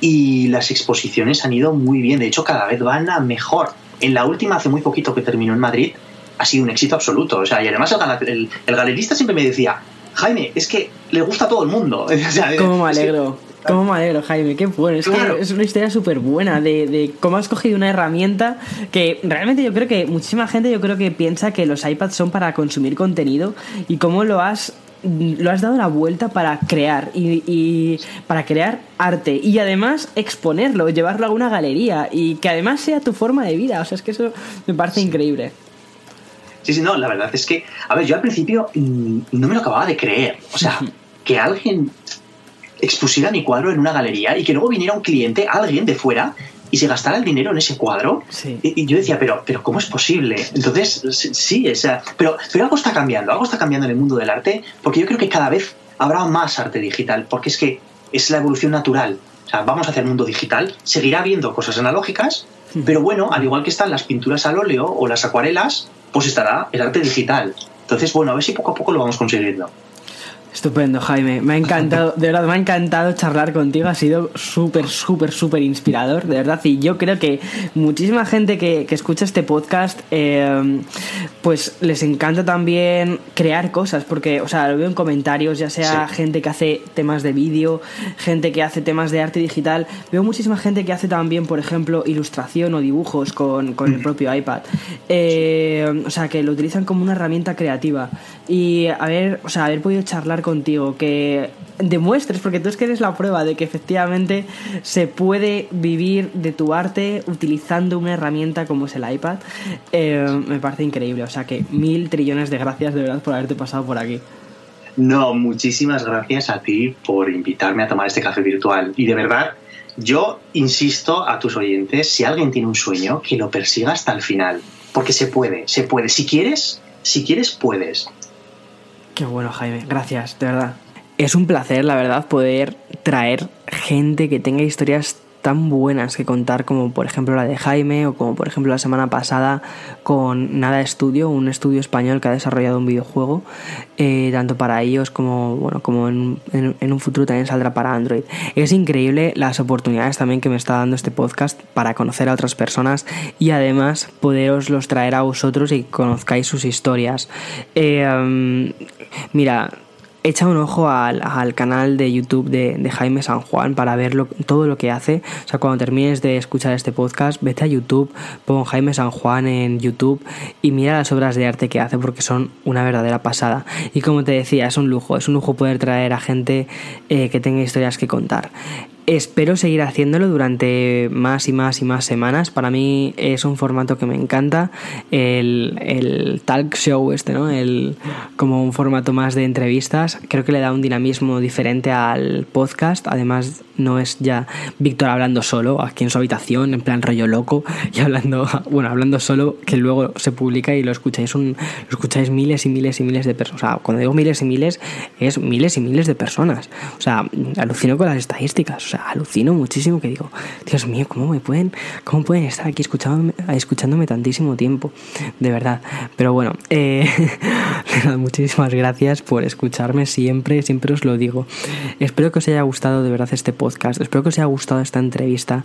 Y las exposiciones han ido muy bien, de hecho cada vez van a mejor. En la última, hace muy poquito que terminó en Madrid, ha sido un éxito absoluto. O sea, y además el, galerista siempre me decía, Jaime, es que le gusta a todo el mundo. [LAUGHS] ¿Cómo me alegro? ¿Cómo me alegro, Jaime? Qué bueno. Es que es una historia súper buena de, de, cómo has cogido una herramienta que realmente yo creo que muchísima gente yo creo que piensa que los iPads son para consumir contenido y cómo lo has lo has dado la vuelta para crear y, para crear arte y además exponerlo, llevarlo a una galería y que además sea tu forma de vida. O sea, es que eso me parece increíble. Sí, sí, no, la verdad es que, a ver, yo al principio mm, no me lo acababa de creer. O sea, que alguien expusiera mi cuadro en una galería y que luego viniera un cliente, alguien de fuera, y se gastara el dinero en ese cuadro. Y, yo decía, pero, pero ¿cómo es posible? Entonces, sí, o sea, pero, pero algo está cambiando, algo está cambiando en el mundo del arte, porque yo creo que cada vez habrá más arte digital, porque es que es la evolución natural. O sea, vamos hacia el mundo digital, seguirá habiendo cosas analógicas, pero bueno, al igual que están las pinturas al óleo o las acuarelas, pues estará el arte digital. Entonces, bueno, a ver si poco a poco lo vamos consiguiendo. Estupendo, Jaime. Me ha encantado, [LAUGHS] de verdad, me ha encantado charlar contigo. Ha sido súper, súper, súper inspirador, de verdad. Y yo creo que muchísima gente que, escucha este podcast, eh, pues les encanta también crear cosas, porque, o sea, lo veo en comentarios, ya sea gente que hace temas de vídeo, gente que hace temas de arte digital. Veo muchísima gente que hace también, por ejemplo, ilustración o dibujos con, con el mm. propio iPad. Eh, o sea, que lo utilizan como una herramienta creativa. Y haber, o sea, haber podido charlar contigo, que demuestres, porque tú es que eres la prueba de que efectivamente se puede vivir de tu arte utilizando una herramienta como es el iPad, eh, me parece increíble. O sea que mil trillones de gracias de verdad por haberte pasado por aquí. No, muchísimas gracias a ti por invitarme a tomar este café virtual. Y de verdad, yo insisto a tus oyentes, si alguien tiene un sueño, que lo persiga hasta el final. Porque se puede, se puede. Si quieres, si quieres, puedes. Qué bueno, Jaime. Gracias, de verdad. Es un placer, la verdad, poder traer gente que tenga historias tan buenas que contar como por ejemplo la de Jaime o como por ejemplo la semana pasada con Nada Estudio, un estudio español que ha desarrollado un videojuego eh, tanto para ellos como bueno como en, en, un futuro también saldrá para Android. Es increíble las oportunidades también que me está dando este podcast para conocer a otras personas y además poderoslos traer a vosotros y conozcáis sus historias. Eh, mira, echa un ojo al, canal de YouTube de, Jaime San Juan para ver todo lo que hace. O sea, cuando termines de escuchar este podcast, vete a YouTube, pon Jaime San Juan en YouTube y mira las obras de arte que hace porque son una verdadera pasada. Y como te decía, es un lujo, es un lujo poder traer a gente eh, que tenga historias que contar. Espero seguir haciéndolo durante más y más y más semanas. Para mí es un formato que me encanta. El, el talk show este, ¿no? El, como un formato más de entrevistas. Creo que le da un dinamismo diferente al podcast. Además, no es ya Víctor hablando solo aquí en su habitación, en plan rollo loco, [LAUGHS] y hablando, bueno, hablando solo, que luego se publica y lo escucháis un, lo escucháis miles y miles y miles de personas. O sea, cuando digo miles y miles, es miles y miles de personas. O sea, alucino con las estadísticas. O sea, alucino muchísimo que digo, Dios mío, ¿cómo me pueden, cómo pueden estar aquí escuchándome, escuchándome tantísimo tiempo? De verdad. Pero bueno, eh, [LAUGHS] muchísimas gracias por escucharme siempre, siempre os lo digo. Espero que os haya gustado de verdad este podcast, espero que os haya gustado esta entrevista.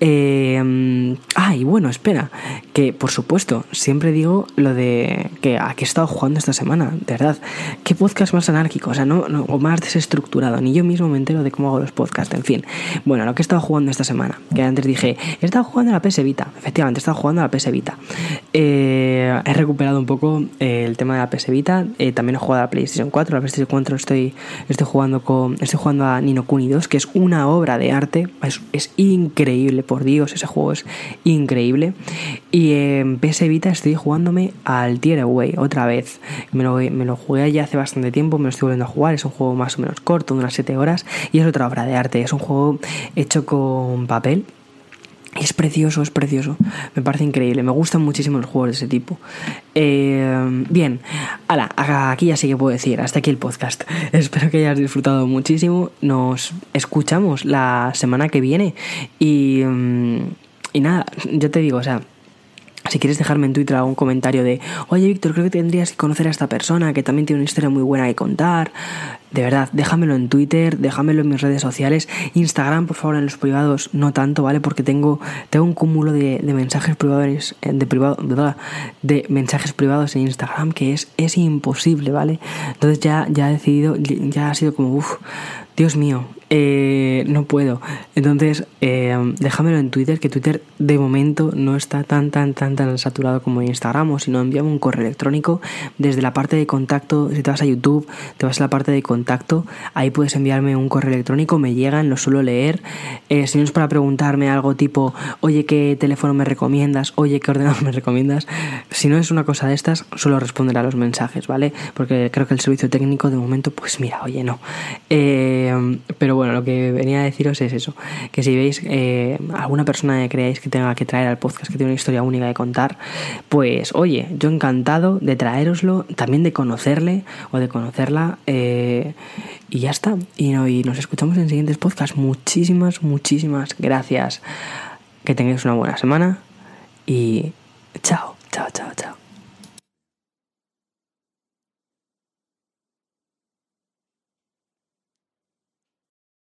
Eh, ah, y bueno, espera, que por supuesto, siempre digo lo de que a qué he estado jugando esta semana, de verdad. ¿Qué podcast más anárquico? O sea, no o más desestructurado. Ni yo mismo me entero de cómo hago los podcasts, en fin. Bueno, lo que he estado jugando esta semana, que antes dije, he estado jugando a la PS Vita, efectivamente, he estado jugando a la PS Vita. eh, he recuperado un poco eh, el tema de la PS Vita. Eh, también he jugado a la PlayStation 4. La PlayStation 4 estoy, estoy jugando con. Estoy jugando a Nino Kuni 2, que es una obra de arte. Es, increíble, por Dios, ese juego es increíble. Y en PS Vita estoy jugándome al Tier Away otra vez. Me lo, me lo jugué ya hace bastante tiempo, me lo estoy volviendo a jugar. Es un juego más o menos corto, unas 7 horas. Y es otra obra de arte. Es un juego hecho con papel es precioso, es precioso. Me parece increíble. Me gustan muchísimo los juegos de ese tipo. Eh, bien, ala, aquí ya sí que puedo decir. Hasta aquí el podcast. [LAUGHS] Espero que hayas disfrutado muchísimo. Nos escuchamos la semana que viene. Y, mm, y nada, yo te digo, o sea. Si quieres dejarme en Twitter algún comentario de, oye Víctor, creo que tendrías que conocer a esta persona que también tiene una historia muy buena que contar, de verdad, déjamelo en Twitter, déjamelo en mis redes sociales, Instagram, por favor, en los privados, no tanto, ¿vale? Porque tengo, tengo un cúmulo de, mensajes privados, de, privado, de mensajes privados en Instagram que es, es imposible, ¿vale? Entonces ya, ya he decidido, ya ha sido como, uff, Dios mío, eh, no puedo. Entonces, eh, déjamelo en Twitter, que Twitter de momento no está tan, tan, tan, tan saturado como Instagram, o si no, envíame un correo electrónico desde la parte de contacto, si te vas a YouTube, te vas a la parte de contacto, ahí puedes enviarme un correo electrónico, me llegan, lo suelo leer. Eh, si no es para preguntarme algo tipo, oye, ¿qué teléfono me recomiendas? Oye, ¿qué ordenador me recomiendas? Si no es una cosa de estas, suelo responder a los mensajes, ¿vale? Porque creo que el servicio técnico de momento, pues mira, oye, no. pero bueno, lo que venía a deciros es eso, que si veis eh, alguna persona que creáis que tenga que traer al podcast, que tiene una historia única de contar, pues oye, yo encantado de traeroslo, también de conocerle o de conocerla, eh, y ya está. Y, y nos escuchamos en siguientes podcasts. Muchísimas, muchísimas gracias. Que tengáis una buena semana y chao, chao, chao, chao.